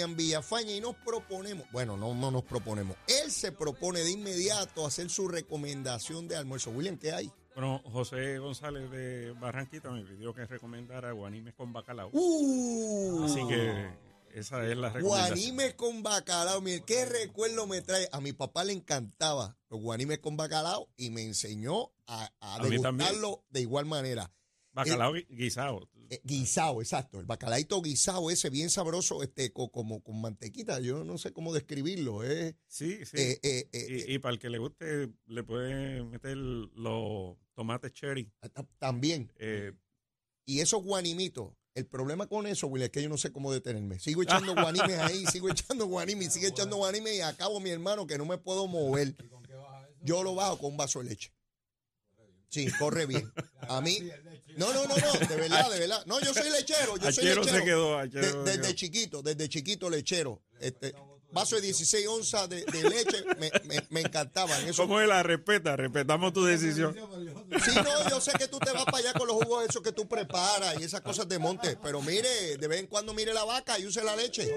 William Villafaña y nos proponemos, bueno, no, no nos proponemos, él se propone de inmediato hacer su recomendación de almuerzo. William, ¿qué hay? Bueno, José González de Barranquita me pidió que recomendara guanimes con bacalao. Uh, Así que esa es la recomendación. Guanime con bacalao. Mire, qué recuerdo me trae. A mi papá le encantaba los guanimes con bacalao y me enseñó a, a, A degustarlo de igual manera. Bacalao gui- guisado. Eh, guisado, exacto. El bacalaito guisado ese bien sabroso, este, co- como con mantequita. Yo no sé cómo describirlo. eh. Sí, sí. Eh, eh, eh, y, y para el que le guste, le puede meter los tomates cherry. eh, ta- también. Eh, Y esos guanimitos, el problema con eso, Willy, es que yo no sé cómo detenerme. Sigo echando guanimes ahí, sigo echando guanimes, sigo echando guanimes y acabo mi hermano que no me puedo mover. Yo lo bajo con un vaso de leche. Sí, corre bien. A mí. No, no, no, no, de verdad, de verdad. No, yo soy lechero, yo soy lechero. se quedó, Achero desde quedó. chiquito, desde chiquito lechero. Este, vaso de 16 onzas de, de leche me, me, me encantaban. Eso, ¿Cómo es la respeta? Respetamos tu decisión. Sí, no, yo sé que tú te vas para allá con los jugos esos que tú preparas y esas cosas de monte, pero mire, de vez en cuando mire la vaca y use la leche.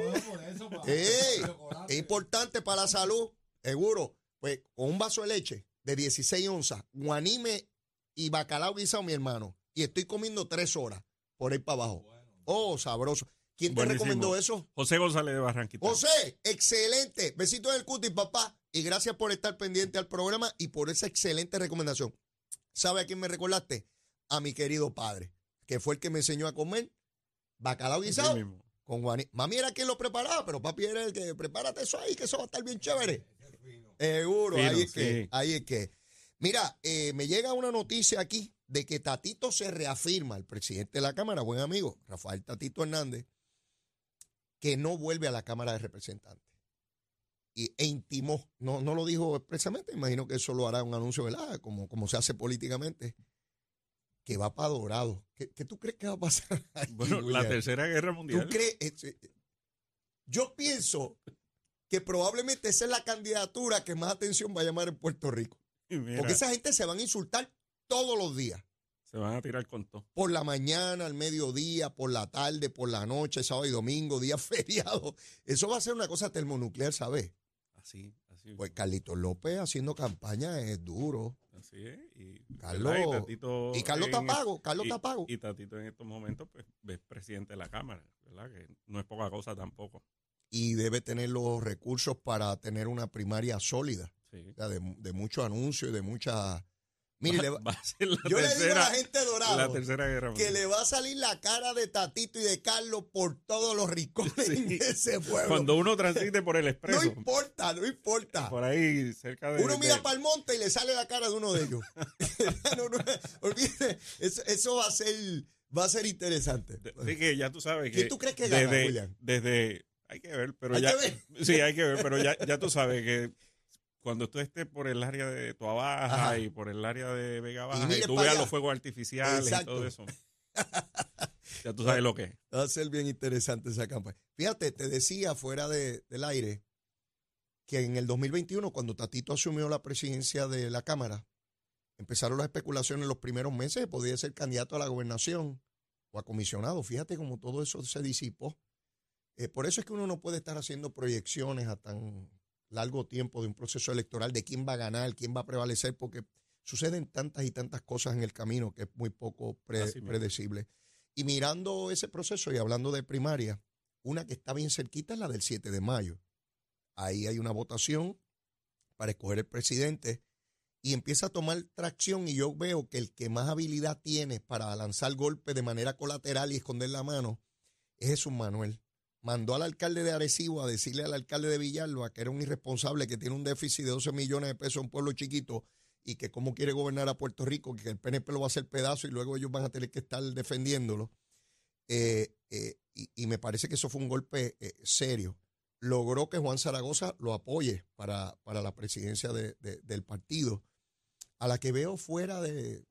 Ey, es importante para la salud, seguro. Pues con un vaso de leche de 16 onzas, guanime y bacalao guisado, mi hermano. Y estoy comiendo tres horas por ahí para abajo. Oh, sabroso. ¿Quién te Buenísimo. recomendó eso? José González de Barranquita. José, excelente. Besitos en el cutis, papá. Y gracias por estar pendiente al programa y por esa excelente recomendación. ¿Sabe a quién me recordaste? A mi querido padre, que fue el que me enseñó a comer bacalao guisado con. Mami era quien lo preparaba, pero papi era el que prepárate eso ahí, que eso va a estar bien chévere. Seguro, ahí es que, ahí es que. Mira, eh, me llega una noticia aquí de que Tatito se reafirma, el presidente de la Cámara, buen amigo, Rafael Tatito Hernández, que no vuelve a la Cámara de Representantes. Y, e intimó, no, no lo dijo expresamente, imagino que eso lo hará un anuncio, ¿verdad? Como, como se hace políticamente, que va para Dorado. ¿Qué, qué tú crees que va a pasar? ahí, Bueno, la tercera guerra ¿Tú mundial. crees? eh, eh, Yo pienso que probablemente esa es la candidatura que más atención va a llamar en Puerto Rico. Mira, Porque esa gente se van a insultar todos los días. se van a tirar con todo. Por la mañana, al mediodía, por la tarde, por la noche, sábado y domingo, días feriados. Eso va a ser una cosa termonuclear, ¿sabes? Así, así. Pues Carlitos López haciendo campaña es duro. Así es. Y, Carlos- y Tatito Y Carlos en- Tapago, Carlos y- Tapago. Y Tatito en estos momentos, pues, es presidente de la Cámara, ¿verdad? Que no es poca cosa tampoco. Y debe tener los recursos para tener una primaria sólida. Sí. o sea, de, de mucho anuncio y de mucha... Mire, le va- va a ser la yo le digo a tercera, la gente de tercera guerra que le va a salir la cara de Tatito y de Carlos por todos los rincones Sí. de ese pueblo. Cuando uno transite por el no expreso, importa, no importa. por ahí cerca de... Uno de- mira para el monte y le sale la cara de uno de ellos. no, no, olvídate, eso, eso va a ser va a ser interesante. de- sí que ya tú sabes que... ¿Quién tú crees que gana, desde, William? Desde... Hay que ver, pero Hay ya... que ver. Sí, hay que ver, pero ya, ya tú sabes que cuando tú estés por el área de Toa Baja Ajá. y por el área de Vega Baja y, tú veas allá. los fuegos artificiales Exacto. y todo eso, ya tú sabes lo que es. Va a ser bien interesante esa campaña. Fíjate, te decía fuera de- del aire que en el 2021, cuando Tatito asumió la presidencia de la Cámara, empezaron las especulaciones en los primeros meses de podía ser candidato a la gobernación o a comisionado. Fíjate cómo todo eso se disipó. Eh, por eso es que uno no puede estar haciendo proyecciones a tan largo tiempo de un proceso electoral de quién va a ganar, quién va a prevalecer, porque suceden tantas y tantas cosas en el camino que es muy poco pre- predecible. Y mirando ese proceso y hablando de primaria, una que está bien cerquita es la del 7 de mayo. Ahí hay una votación para escoger el presidente y empieza a tomar tracción y yo veo que el que más habilidad tiene para lanzar golpes de manera colateral y esconder la mano es Jesús Manuel. Mandó al alcalde de Arecibo a decirle al alcalde de Villalba que era un irresponsable, que tiene un déficit de 12 millones de pesos en un pueblo chiquito y que cómo quiere gobernar a Puerto Rico, que el PNP lo va a hacer pedazo y luego ellos van a tener que estar defendiéndolo. Eh, eh, y, y me parece que eso fue un golpe eh, serio. Logró que Juan Zaragoza lo apoye para, para la presidencia de- de- del partido. A la que veo fuera de,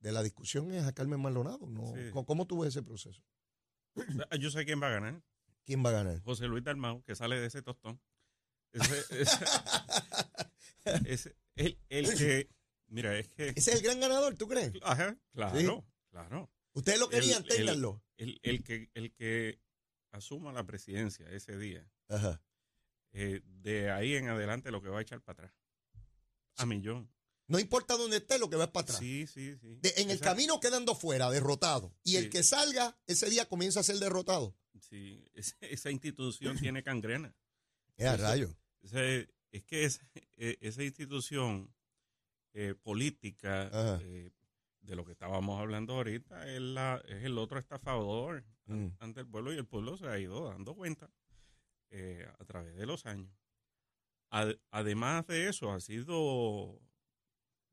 de la discusión es a Carmen Maldonado. ¿no? Sí. ¿Cómo, cómo tú ves ese proceso? Yo sé quién va a ganar. ¿Quién va a ganar? José Luis Dalmau, que sale de ese tostón. Ese, ese- ese- el, el que, mira, es que... Ese es el gran ganador, ¿tú crees? Ajá, claro, Sí. claro. Ustedes lo querían, El- el- ténganlo. El, el que, el que asuma la presidencia ese día, Ajá. eh, de ahí en adelante lo que va a echar para atrás. A millón. No importa dónde esté, lo que va es para atrás. Sí, sí, sí. De- en el camino quedando fuera, derrotado. Y el que salga, ese día comienza a ser derrotado. Sí, esa, esa institución tiene cangrena. Es a rayo. Es que esa, eh, esa institución eh, política eh, de lo que estábamos hablando ahorita es, la, es el otro estafador Mm. ante el pueblo y el pueblo se ha ido dando cuenta eh, a través de los años. Ad- además de eso, ha sido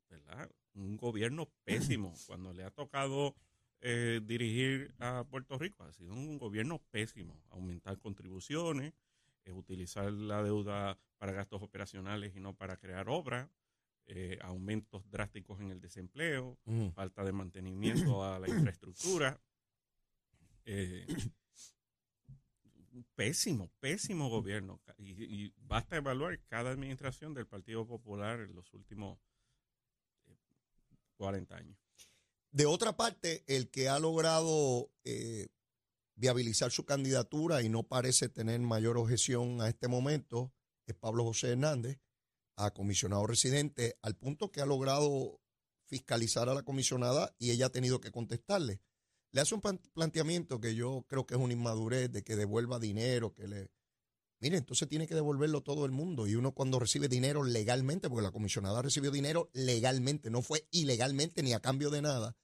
¿verdad? un gobierno pésimo. Cuando le ha tocado eh, dirigir a Puerto Rico, ha sido un gobierno pésimo. Aumentar contribuciones, eh, utilizar la deuda para gastos operacionales y no para crear obras, eh, aumentos drásticos en el desempleo, Ujú. falta de mantenimiento a la infraestructura. Un pésimo, pésimo gobierno. Y, y basta evaluar cada administración del Partido Popular en los últimos 40 años. De otra parte, el que ha logrado eh, viabilizar su candidatura y no parece tener mayor objeción a este momento es Pablo José Hernández, a comisionado residente, al punto que ha logrado fiscalizar a la comisionada y ella ha tenido que contestarle. Le hace un plan- planteamiento que yo creo que es una inmadurez de que devuelva dinero, que le... Mire, entonces tiene que devolverlo todo el mundo. Y uno cuando recibe dinero legalmente, porque la comisionada recibió dinero legalmente, no fue ilegalmente ni a cambio de nada,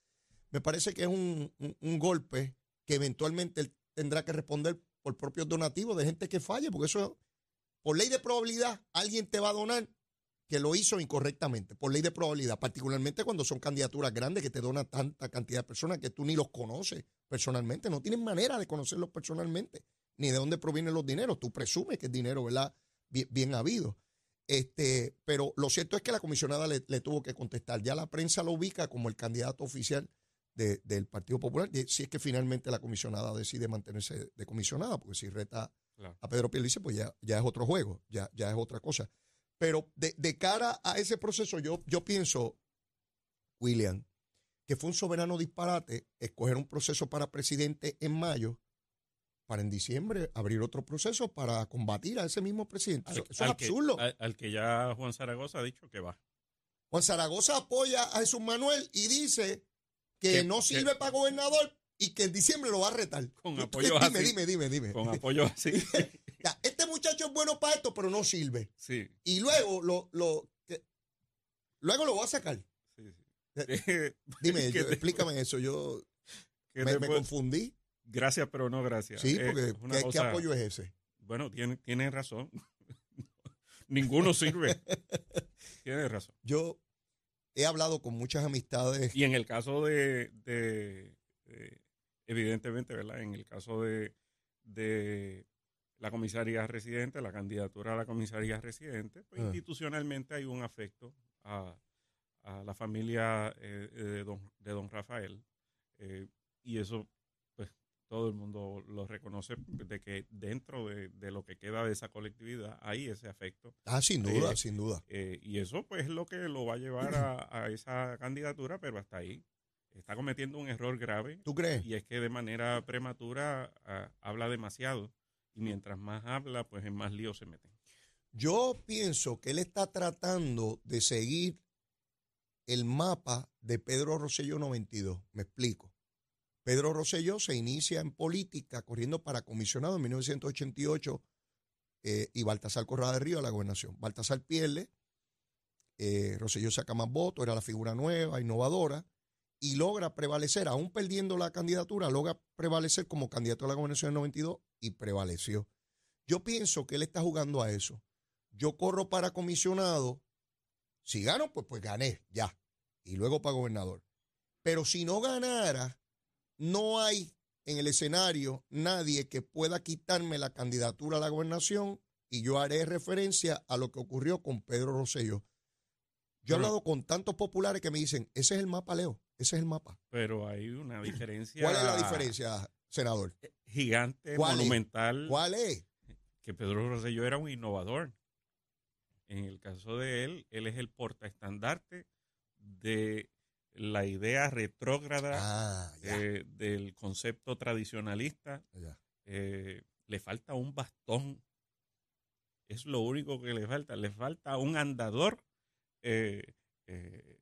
me parece que es un, un- golpe que eventualmente él tendrá que responder por propios donativos de gente que falle, porque eso, por ley de probabilidad, alguien te va a donar que lo hizo incorrectamente, por ley de probabilidad, particularmente cuando son candidaturas grandes que te donan tanta cantidad de personas que tú ni los conoces personalmente, no tienes manera de conocerlos personalmente, ni de dónde provienen los dineros, tú presumes que es dinero, ¿verdad? Bien, bien habido. Este, pero lo cierto es que la comisionada le, le tuvo que contestar. Ya la prensa lo ubica como el candidato oficial de- del Partido Popular, y si es que finalmente la comisionada decide mantenerse de comisionada, porque si reta Claro. a Pedro Pierluisi, pues ya, ya es otro juego, ya, ya es otra cosa. Pero de, de cara a ese proceso, yo, yo pienso, William, que fue un soberano disparate escoger un proceso para presidente en mayo, para en diciembre abrir otro proceso para combatir a ese mismo presidente. Eso, eso es al que- absurdo. al- al que ya Juan Zaragoza ha dicho que va. Juan Zaragoza apoya a Jesús Manuel y dice que Que- no que- sirve para gobernador y que en diciembre lo va a retar. Con Tú- apoyo dime, así. dime, dime, dime. Con apoyo así. Este muchacho es bueno para esto, pero no sirve. Sí, Y luego lo, lo que- luego lo va a sacar. sí, sí. Que- Dime, que yo- explícame eso. Yo que me, confundí. Gracias, pero no gracias. Sí, Eh, porque una ¿qué, apoyo es ese? Bueno, tiene, tiene razón. Ninguno sirve. tiene razón. Yo he hablado con muchas amistades. Y en el caso de, de- de- evidentemente, ¿verdad? En el caso de, de la comisaría residente, la candidatura a la comisaría residente, pues Ah. institucionalmente hay un afecto a, a la familia eh, de, don, de don Rafael. eh, y eso, todo el mundo lo reconoce de que dentro de, de lo que queda de esa colectividad hay ese afecto. Ah, sin duda, Eh, sin duda. Eh, y eso pues es lo que lo va a llevar a, a esa candidatura, pero hasta ahí. Está cometiendo un error grave ¿Tú crees? y es que de manera prematura ah, habla demasiado y mientras más habla, pues en más lío se mete. Yo pienso que él está tratando de seguir el mapa de Pedro Rosselló 92. Me explico. Pedro Rosselló se inicia en política corriendo para comisionado en 1988 eh, y Baltasar Corrada de Río a la gobernación. Baltasar pierde, eh, Rosselló saca más votos, era la figura nueva, innovadora, y logra prevalecer, aún perdiendo la candidatura, logra prevalecer como candidato a la gobernación en 92 y prevaleció. Yo pienso que él está jugando a eso. Yo corro para comisionado, si gano, pues, pues gané, ya, y luego para gobernador. Pero si no ganara, no hay en el escenario nadie que pueda quitarme la candidatura a la gobernación y yo haré referencia a lo que ocurrió con Pedro Rosselló. Yo he hablado con tantos populares que me dicen, ese es el mapa, Leo, ese es el mapa. Pero hay una diferencia. ¿Cuál es la diferencia, senador? Gigante, ¿Cuál es? monumental. ¿Cuál es? que Pedro Rosselló era un innovador. En el caso de él, él es el portaestandarte de la idea retrógrada Ah, eh, del concepto tradicionalista ya. eh, le falta un bastón. Es lo único que le falta. Le falta un andador eh,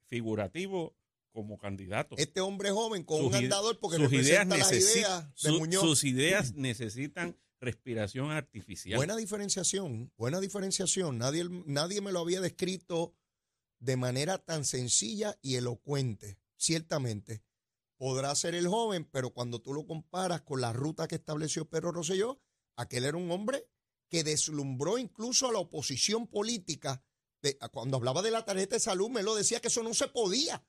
figurativo como candidato. Este hombre joven con un andador porque sus ideas, las ideas de Muñoz. Sus ideas necesitan respiración artificial. Buena diferenciación, buena diferenciación. Nadie, nadie me lo había descrito de manera tan sencilla y elocuente. Ciertamente, podrá ser el joven, pero cuando tú lo comparas con la ruta que estableció Pedro Rosselló, aquel era un hombre que deslumbró incluso a la oposición política. cuando hablaba de la tarjeta de salud, me lo decía que eso no se podía.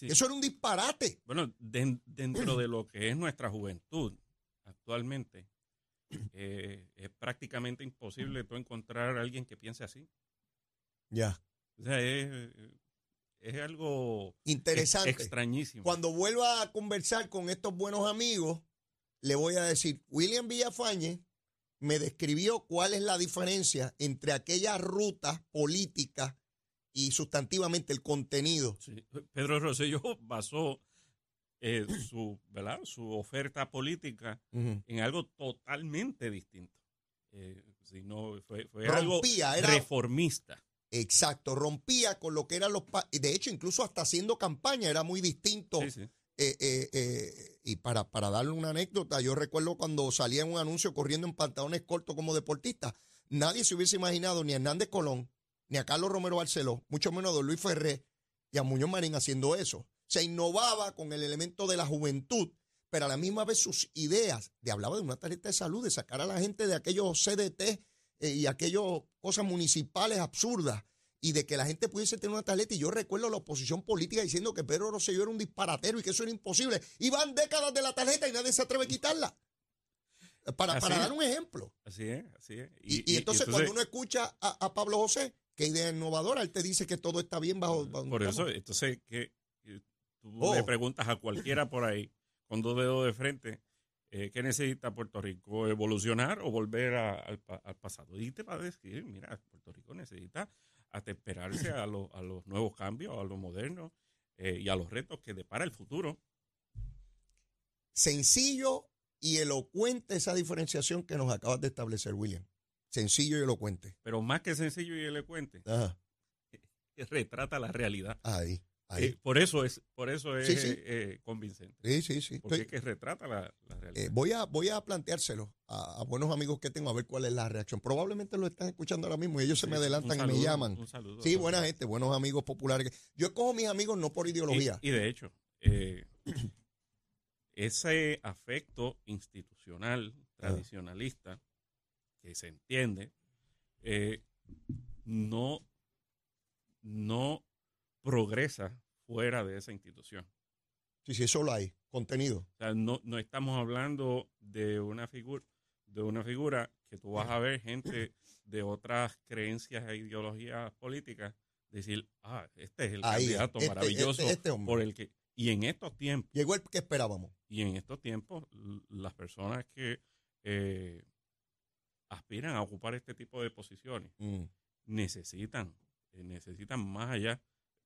Eso era un disparate. Bueno, dentro de lo que es nuestra juventud actualmente, eh, es prácticamente imposible tú encontrar a alguien que piense así. Ya. O sea, es, es algo interesante. extrañísimo. Cuando vuelva a conversar con estos buenos amigos, le voy a decir, William Villafañe me describió cuál es la diferencia entre aquella ruta política y sustantivamente el contenido. Pedro Rosselló basó eh, su, ¿verdad? su oferta política en algo totalmente distinto. Eh, fue, algo reformista. Exacto, rompía con lo que eran los... De hecho, incluso hasta haciendo campaña era muy distinto. Eh, y para, para darle una anécdota, yo recuerdo cuando salía en un anuncio corriendo en pantalones cortos como deportista, nadie se hubiese imaginado ni a Hernández Colón, ni a Carlos Romero Barceló, mucho menos a Don Luis Ferré y a Muñoz Marín haciendo eso se innovaba con el elemento de la juventud, pero a la misma vez sus ideas, de hablaba de una tarjeta de salud, de sacar a la gente de aquellos CDT eh, y aquellas cosas municipales absurdas, y de que la gente pudiese tener una tarjeta. Y yo recuerdo la oposición política diciendo que Pedro Rosselló era un disparatero y que eso era imposible. Y van décadas de la tarjeta y nadie se atreve a quitarla. Para, para dar un ejemplo. Así es, así es. Y, entonces, cuando uno escucha a, Pablo José, qué idea innovadora, él te dice que todo está bien bajo. por eso, entonces, que Tú le oh. preguntas a cualquiera por ahí, con dos dedos de frente, eh, ¿qué necesita Puerto Rico? ¿Evolucionar o volver al, pasado? Y te va a decir, mira, Puerto Rico necesita atemperarse a, a los nuevos cambios, a lo moderno eh, y a los retos que depara el futuro. Sencillo y elocuente esa diferenciación que nos acabas de establecer, William. Sencillo y elocuente. Pero más que sencillo y elocuente, retrata la realidad. Ahí. Eh, por eso es, por eso es eh, convincente. Sí, sí, sí. Porque es que retrata la, realidad. Eh, voy, a, voy a planteárselo a, buenos amigos que tengo a ver cuál es la reacción. Probablemente lo están escuchando ahora mismo y ellos se me adelantan y me llaman. Un saludo sí, buena gente, buenos amigos populares. Yo escojo mis amigos no por ideología. Y, de hecho, ese afecto institucional, tradicionalista, que se entiende, no, no progresa fuera de esa institución. Sí, sí, eso lo hay, contenido. O sea, no, no estamos hablando de una figura de una figura que tú vas a ver gente de otras creencias e ideologías políticas decir, ah, este es el candidato este, maravilloso este, este por el que y en estos tiempos llegó el que esperábamos. Y en estos tiempos las personas que eh, aspiran a ocupar este tipo de posiciones mm. necesitan eh, necesitan más allá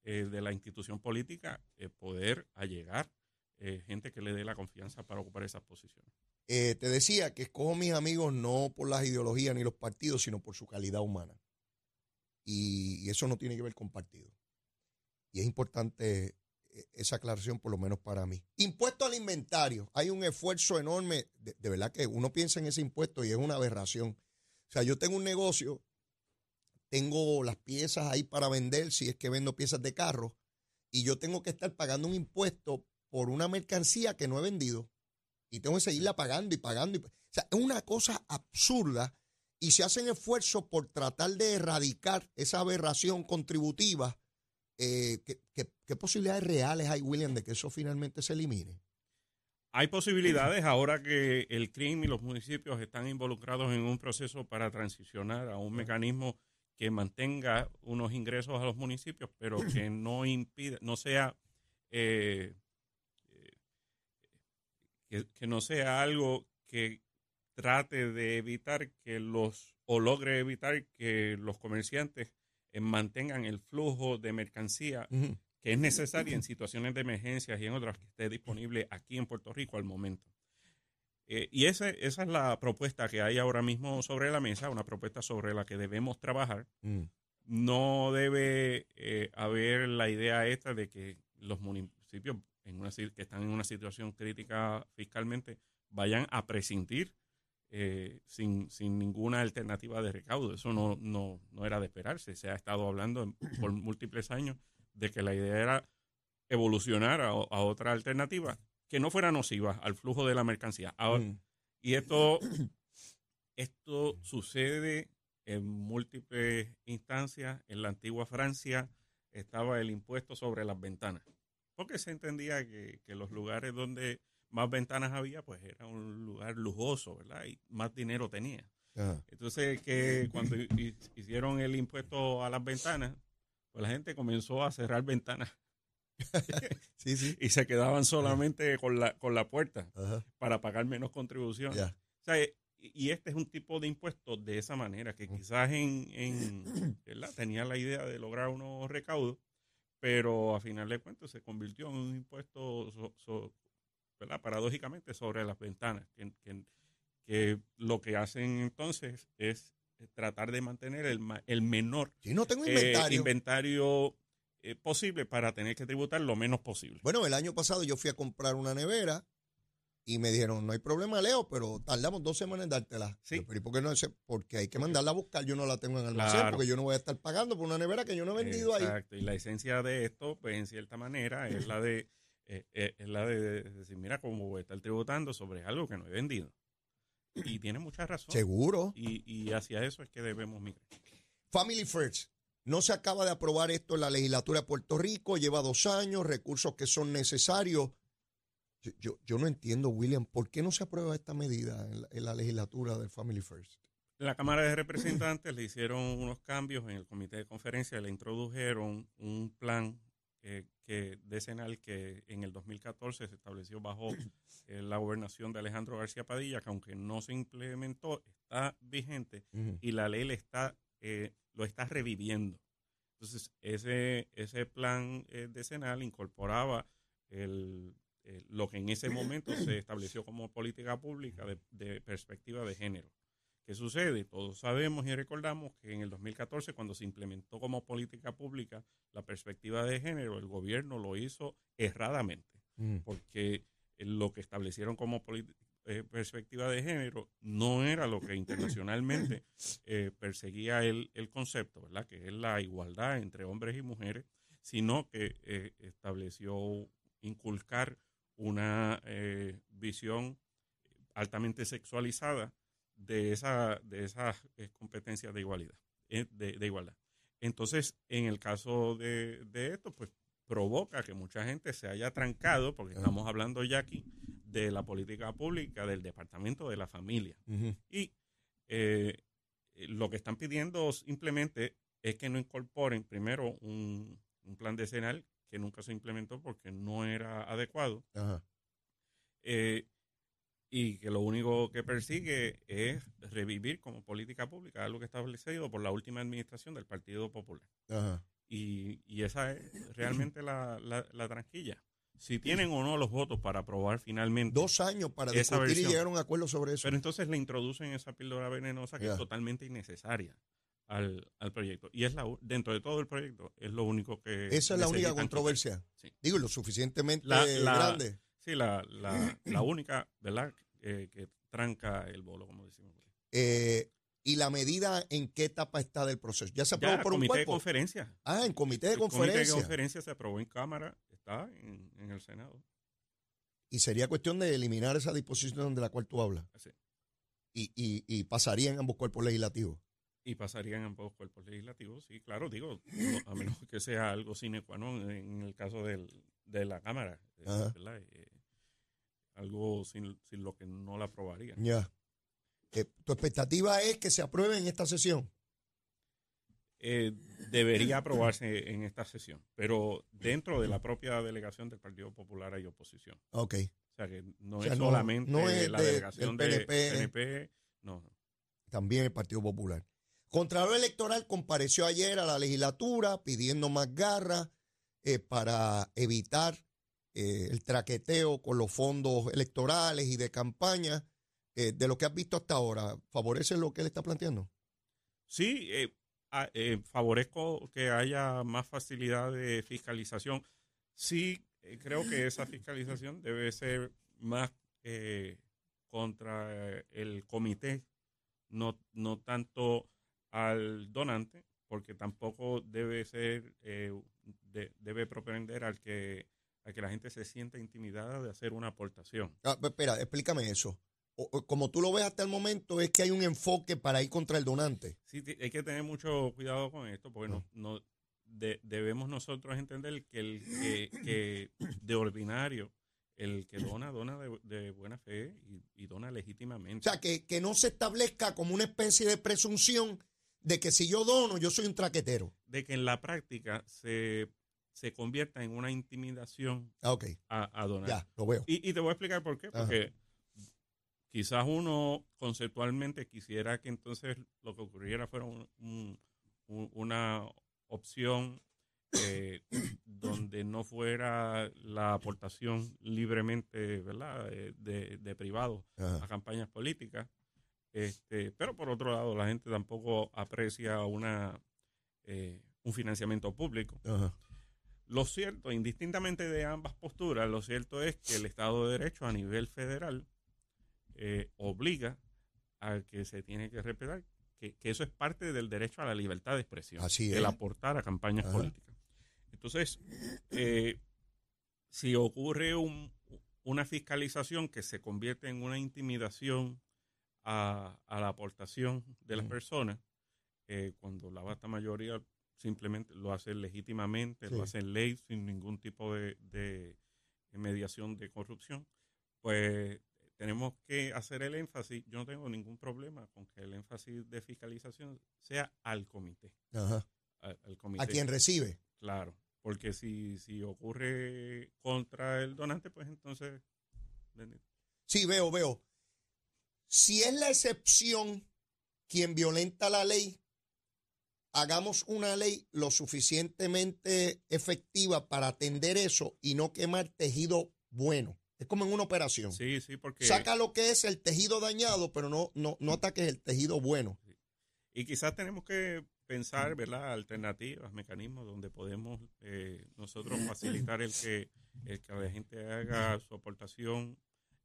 eh, de la institución política eh, poder allegar eh, gente que le dé la confianza para ocupar esas posiciones. te decía que escojo mis amigos no por las ideologías ni los partidos, sino por su calidad humana. Y, eso no tiene que ver con partido. Y es importante esa aclaración, por lo menos para mí. Impuesto al inventario. Hay un esfuerzo enorme. de verdad que uno piensa en ese impuesto y es una aberración. O sea, yo tengo un negocio tengo las piezas ahí para vender si es que vendo piezas de carro y yo tengo que estar pagando un impuesto por una mercancía que no he vendido y tengo que seguirla pagando y pagando. o sea, es una cosa absurda y se hacen esfuerzos por tratar de erradicar esa aberración contributiva. Eh, ¿qué, posibilidades reales hay, William, de que eso finalmente se elimine? Hay posibilidades ahora que el CRIM y los municipios están involucrados en un proceso para transicionar a un mecanismo que mantenga unos ingresos a los municipios, pero que no impida, no sea, eh, eh, que, no sea algo que trate de evitar que los, o logre evitar que los comerciantes eh, mantengan el flujo de mercancía que es necesaria en situaciones de emergencias y en otras que esté disponible aquí en Puerto Rico al momento. Eh, y esa, esa es la propuesta que hay ahora mismo sobre la mesa, una propuesta sobre la que debemos trabajar. Mm. No debe eh, haber la idea esta de que los municipios en una, que están en una situación crítica fiscalmente vayan a prescindir eh, sin, sin, ninguna alternativa de recaudo. Eso no, no, no, era de esperarse. Se ha estado hablando por múltiples años de que la idea era evolucionar a, a otra alternativa que no fuera nociva al flujo de la mercancía. Mm. Y esto, esto sucede en múltiples instancias. En la antigua Francia estaba el impuesto sobre las ventanas, porque se entendía que, los lugares donde más ventanas había, pues era un lugar lujoso, ¿verdad? Y más dinero tenía. Entonces, que cuando hicieron el impuesto a las ventanas, pues la gente comenzó a cerrar ventanas sí, sí. Y se quedaban solamente con la, con la puerta para pagar menos contribución. y este es un tipo de impuesto de esa manera, que quizás en, en tenía la idea de lograr unos recaudos, pero a final de cuentas se convirtió en un impuesto paradójicamente sobre las ventanas, que, que, lo que hacen entonces es tratar de mantener el, el menor no tengo inventario. Eh, inventario eh, posible para tener que tributar lo menos posible. Bueno, el año pasado yo fui a comprar una nevera y me dijeron, no hay problema, Leo, pero tardamos dos semanas en dártela. Sí. Pero, por qué no? Porque hay que mandarla a buscar, yo no la tengo en el almacén, porque yo no voy a estar pagando por una nevera que yo no he vendido ahí. Exacto, y la esencia de esto, pues en cierta manera, es la de, eh, eh, es la de decir, mira, cómo voy a estar tributando sobre algo que no he vendido. Y tiene mucha razón. Seguro. Y, y hacia eso es que debemos migrar. Family First. No se acaba de aprobar esto en la legislatura de Puerto Rico, lleva dos años, recursos que son necesarios. Yo, yo, no entiendo, William, ¿por qué no se aprueba esta medida en la, legislatura del Family First? La Cámara de Representantes le hicieron unos cambios en el comité de conferencia, le introdujeron un plan eh, que decenal que en el 2014 se estableció bajo eh, la gobernación de Alejandro García Padilla, que aunque no se implementó, está vigente y la ley le está eh, lo está reviviendo. Entonces, ese, ese plan eh, decenal incorporaba el, eh, lo que en ese momento se estableció como política pública de, perspectiva de género. ¿Qué sucede? Todos sabemos y recordamos que en el 2014, cuando se implementó como política pública la perspectiva de género, el gobierno lo hizo erradamente, mm. porque lo que establecieron como política eh, perspectiva de género no era lo que internacionalmente eh, perseguía el, el, concepto, ¿verdad? Que es la igualdad entre hombres y mujeres, sino que eh, estableció inculcar una visión altamente sexualizada de, esa, de esas competencias de igualdad, de, igualdad. Entonces, en el caso de, de esto, pues provoca que mucha gente se haya trancado, porque estamos hablando ya aquí de la política pública del Departamento de la Familia. Y eh, lo que están pidiendo simplemente es que no incorporen primero un, plan decenal que nunca se implementó porque no era adecuado. Eh, y que lo único que persigue es revivir como política pública algo que está establecido por la última administración del Partido Popular. Y, y, esa es realmente la, la, la tranquilla si tienen o no los votos para aprobar finalmente. Dos años para discutir y llegar a un acuerdo sobre eso. Pero entonces le introducen esa píldora venenosa que es totalmente innecesaria al, proyecto. Y es la, dentro de todo el proyecto, es lo único que. Esa es la única controversia. Digo, lo suficientemente grande. Sí, la, la, única, ¿verdad? que tranca el bolo, como decimos. Eh, ¿Y la medida en qué etapa está del proceso? ¿Ya se aprobó por un comité de conferencia. Ah, en comité de conferencia. comité de conferencia se aprobó en Cámara está en, el Senado. Y sería cuestión de eliminar esa disposición de la cual tú hablas. Sí. Y, y, y pasaría en ambos cuerpos legislativos. Y pasarían en ambos cuerpos legislativos, sí, claro, digo, a menos que sea algo sine qua non en el caso del, de la Cámara, ¿verdad? Eh, algo sin, sin, lo que no la aprobarían. Ya. Eh, ¿Tu expectativa es que se apruebe en esta sesión? Eh, debería aprobarse en esta sesión, pero dentro de la propia delegación del Partido Popular hay oposición. Ok. O sea que no es solamente la delegación del PNP, no. También el Partido Popular. Contralor Electoral compareció ayer a la legislatura pidiendo más garra eh, para evitar eh, el traqueteo con los fondos electorales y de campaña. eh, de lo que has visto hasta ahora, ¿favorece lo que él está planteando? Sí, eh, a- eh, favorezco que haya más facilidad de fiscalización. Sí, eh, creo que esa fiscalización debe ser más eh, contra el comité, no, no tanto al donante, porque tampoco debe ser, eh, de- debe propender al que, a que la gente se sienta intimidada de hacer una aportación. Ah, pe- espera, explícame eso. O- o como tú lo ves hasta el momento, es que hay un enfoque para ir contra el donante. Sí, hay que tener mucho cuidado con esto, porque no, no de- debemos nosotros entender que el que, que de ordinario el que dona dona de, de buena fe y, y dona O legítimamente. sea, que, que no se establezca como una especie de presunción de que si yo dono, yo soy un traquetero. de que en la práctica se, se convierta en una intimidación Ah, a, a donar. ya, lo veo. Y, y te voy a explicar por qué. Ajá. Quizás uno conceptualmente quisiera que entonces lo que ocurriera fuera un- un- un- una opción eh, donde no fuera la aportación libremente ¿verdad? Eh, de, de privados a campañas políticas. Este, pero por otro lado, la gente tampoco aprecia una, eh, un financiamiento público. Ajá. Lo cierto, indistintamente de ambas posturas, lo cierto es que el Estado de Derecho a nivel federal eh, obliga a que se tiene que respetar, que, que eso es parte del derecho a la libertad de expresión, Así el es. aportar a campañas Ajá. políticas. Entonces, eh, si ocurre un- una fiscalización que se convierte en una intimidación a, a la aportación de las Ujú. personas, eh, cuando la vasta mayoría simplemente lo hace legítimamente, Sí. lo hace en ley, sin ningún tipo de, de mediación de corrupción, pues tenemos que hacer el énfasis. Yo no tengo ningún problema con que el énfasis de fiscalización sea al comité. Ajá. Al, al comité. A quien recibe. Claro, porque si, si ocurre contra el donante, pues entonces... Sí, veo, veo. Si es la excepción quien violenta la ley, hagamos una ley lo suficientemente efectiva para atender eso y no quemar tejido bueno. Es como en una operación. Sí, sí, porque... Saca lo que es el tejido dañado, pero no, no, no ataques el tejido bueno. Y quizás tenemos que pensar, ¿verdad?, alternativas, mecanismos donde podemos eh, nosotros facilitar el que, el que la gente haga su aportación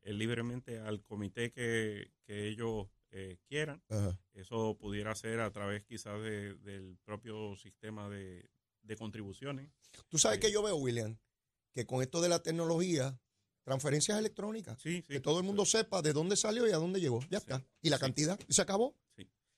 eh, libremente al comité que, que ellos eh, quieran. Ajá. Eso pudiera ser a través quizás de- del propio sistema de, de contribuciones. Tú sabes Sí. que yo veo, William, que con esto de la tecnología, transferencias electrónicas, Sí, sí. que todo el mundo sepa de dónde salió y a dónde llegó. Ya está. Y la cantidad, y se acabó.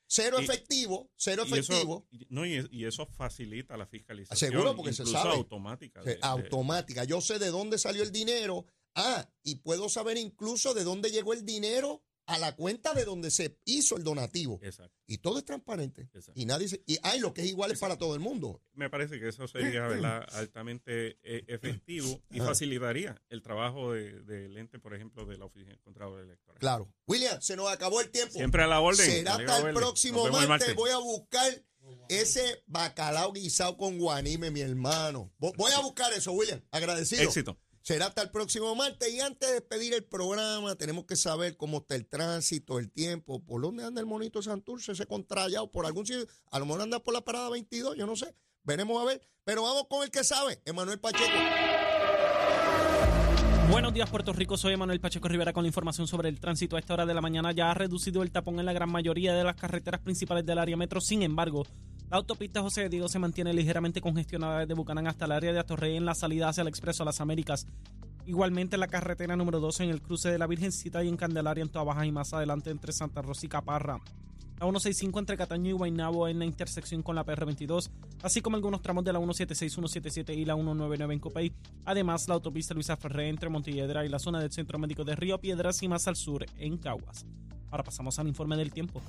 Cero Y- efectivo, cero Y efectivo. y- no, y, y eso facilita la fiscalización. Seguro, porque se sabe. automática. De- de- automática. Yo sé de dónde salió el dinero. Ah, y puedo saber incluso de dónde llegó el dinero a la cuenta de donde se hizo el donativo. Exacto, Y todo es transparente. exacto. Y nadie se, y hay lo que es igual es para todo el mundo. Me parece que eso sería ¿verdad? altamente eh, efectivo y facilitaría el trabajo de- del ente, por ejemplo, de la Oficina del Contralor Electoral. Claro. William, se nos acabó el tiempo. Siempre a la orden. Será hasta el próximo el martes. Voy a buscar ese bacalao guisado con guanime, mi hermano. Vo- Voy a buscar eso, William. Agradecido. Éxito. Será hasta el próximo martes. Y antes de despedir el programa, tenemos que saber cómo está el tránsito, el tiempo, por dónde anda el monito Santurce, ese contrallado, por algún sitio. A lo mejor anda por la parada 22, yo no sé. Veremos a ver. Pero vamos con el que sabe, Emanuel Pacheco. Buenos días, Puerto Rico. Soy Manuel Pacheco Rivera con la información sobre el tránsito. A esta hora de la mañana ya ha reducido el tapón en la gran mayoría de las carreteras principales del área metro. Sin embargo, la autopista José de Diego se mantiene ligeramente congestionada desde Bucanán hasta el área de Atorrey en la salida hacia el Expreso a las Américas. Igualmente en la carretera número 12 en el cruce de la Virgencita y en Candelaria en Toa Baja y más adelante entre Santa Rosa y Caparra. La 165 entre Cataño y Guaynabo en la intersección con la PR22, así como algunos tramos de la 176, 177 y la 199 en Copey. Además, la autopista Luisa Ferré entre Montelledra y la zona del Centro Médico de Río Piedras y más al sur en Caguas. Ahora pasamos al informe del tiempo.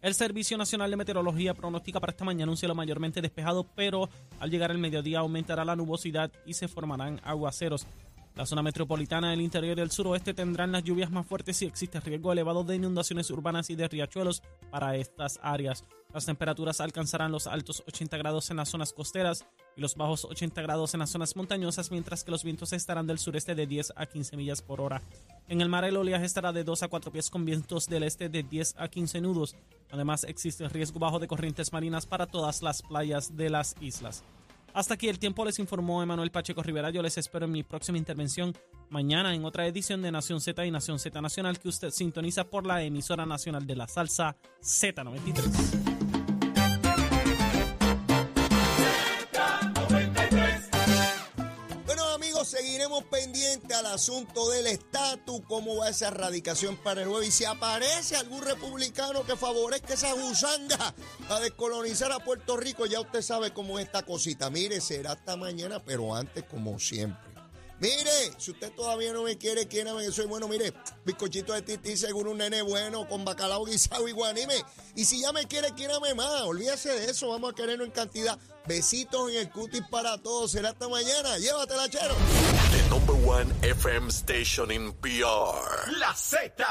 El Servicio Nacional de Meteorología pronostica para esta mañana un cielo mayormente despejado, pero al llegar el mediodía aumentará la nubosidad y se formarán aguaceros. La zona metropolitana del interior y el suroeste tendrán las lluvias más fuertes y existe riesgo elevado de inundaciones urbanas y de riachuelos para estas áreas. Las temperaturas alcanzarán los altos 80 grados en las zonas costeras y los bajos 80 grados en las zonas montañosas, mientras que los vientos estarán del sureste de 10 a 15 millas por hora. En el mar el oleaje estará de 2 a 4 pies con vientos del este de 10 a 15 nudos. Además existe riesgo bajo de corrientes marinas para todas las playas de las islas. Hasta aquí el tiempo les informó Emanuel Pacheco Rivera. Yo les espero en mi próxima intervención mañana en otra edición de Nación Z y Nación Z Nacional que usted sintoniza por la emisora nacional de la salsa Z93. Seguiremos pendientes al asunto del estatus, cómo va esa erradicación para el jueves. Y si aparece algún republicano que favorezca esa gusanga a descolonizar a Puerto Rico, ya usted sabe cómo es esta cosita. Mire, será hasta mañana, pero antes, como siempre. Mire, si usted todavía no me quiere, quiérame que soy bueno. Mire, bizcochito de titi, seguro un nene bueno, con bacalao guisado y guanime. Y si ya me quiere, quiérame más. Olvídese de eso, vamos a quererlo en cantidad. Besitos en el cutis para todos. Será hasta mañana. Llévatela, chero. The number one FM station in PR. La Z.